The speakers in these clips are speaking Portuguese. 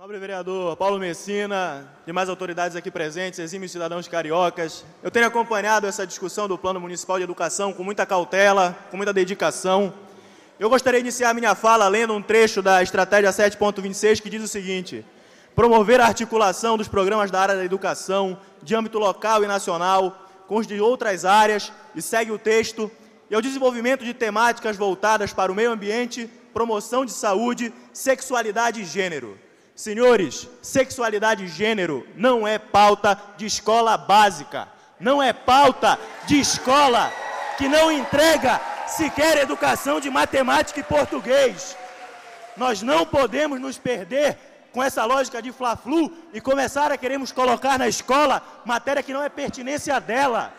Nobre vereador Paulo Messina, demais autoridades aqui presentes, exímios cidadãos cariocas, eu tenho acompanhado essa discussão do Plano Municipal de Educação com muita cautela, com muita dedicação. Eu gostaria de iniciar minha fala lendo um trecho da Estratégia 7.26 que diz o seguinte: promover a articulação dos programas da área da educação, de âmbito local e nacional, com os de outras áreas, e segue o texto, e ao desenvolvimento de temáticas voltadas para o meio ambiente, promoção de saúde, sexualidade e gênero. Senhores, sexualidade e gênero não é pauta de escola básica, não é pauta de escola que não entrega sequer educação de matemática e português. Nós não podemos nos perder com essa lógica de fla-flu e começar a queremos colocar na escola matéria que não é pertinência dela.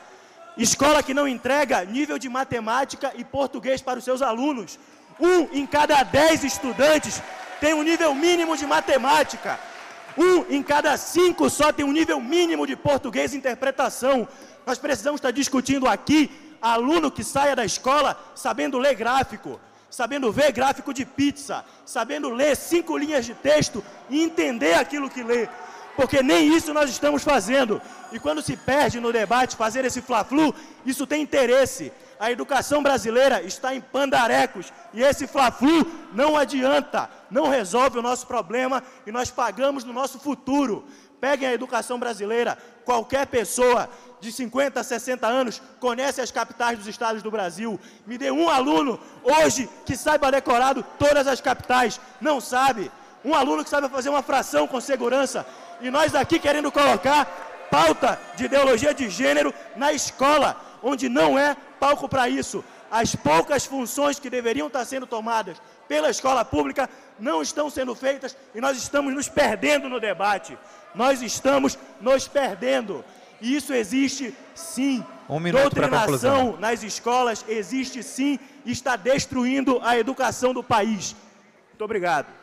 Escola que não entrega nível de matemática e português para os seus alunos. Um em cada dez estudantes tem um nível mínimo de matemática. Um em cada cinco só tem um nível mínimo de português e interpretação. Nós precisamos estar discutindo aqui aluno que saia da escola sabendo ler gráfico, sabendo ver gráfico de pizza, sabendo ler cinco linhas de texto e entender aquilo que lê. Porque nem isso nós estamos fazendo. E quando se perde no debate fazer esse fla-flu, isso tem interesse. A educação brasileira está em pandarecos e esse fla-flu não adianta, não resolve o nosso problema e nós pagamos no nosso futuro. Peguem a educação brasileira, qualquer pessoa de 50, 60 anos conhece as capitais dos estados do Brasil. Me dê um aluno hoje que saiba decorado todas as capitais. Não sabe. Um aluno que saiba fazer uma fração com segurança. E nós aqui querendo colocar pauta de ideologia de gênero na escola, onde não é palco para isso. As poucas funções que deveriam estar sendo tomadas pela escola pública não estão sendo feitas e nós estamos nos perdendo no debate. Nós estamos nos perdendo. E isso existe sim. Um minuto Doutrinação nas escolas existe sim e está destruindo a educação do país. Muito obrigado.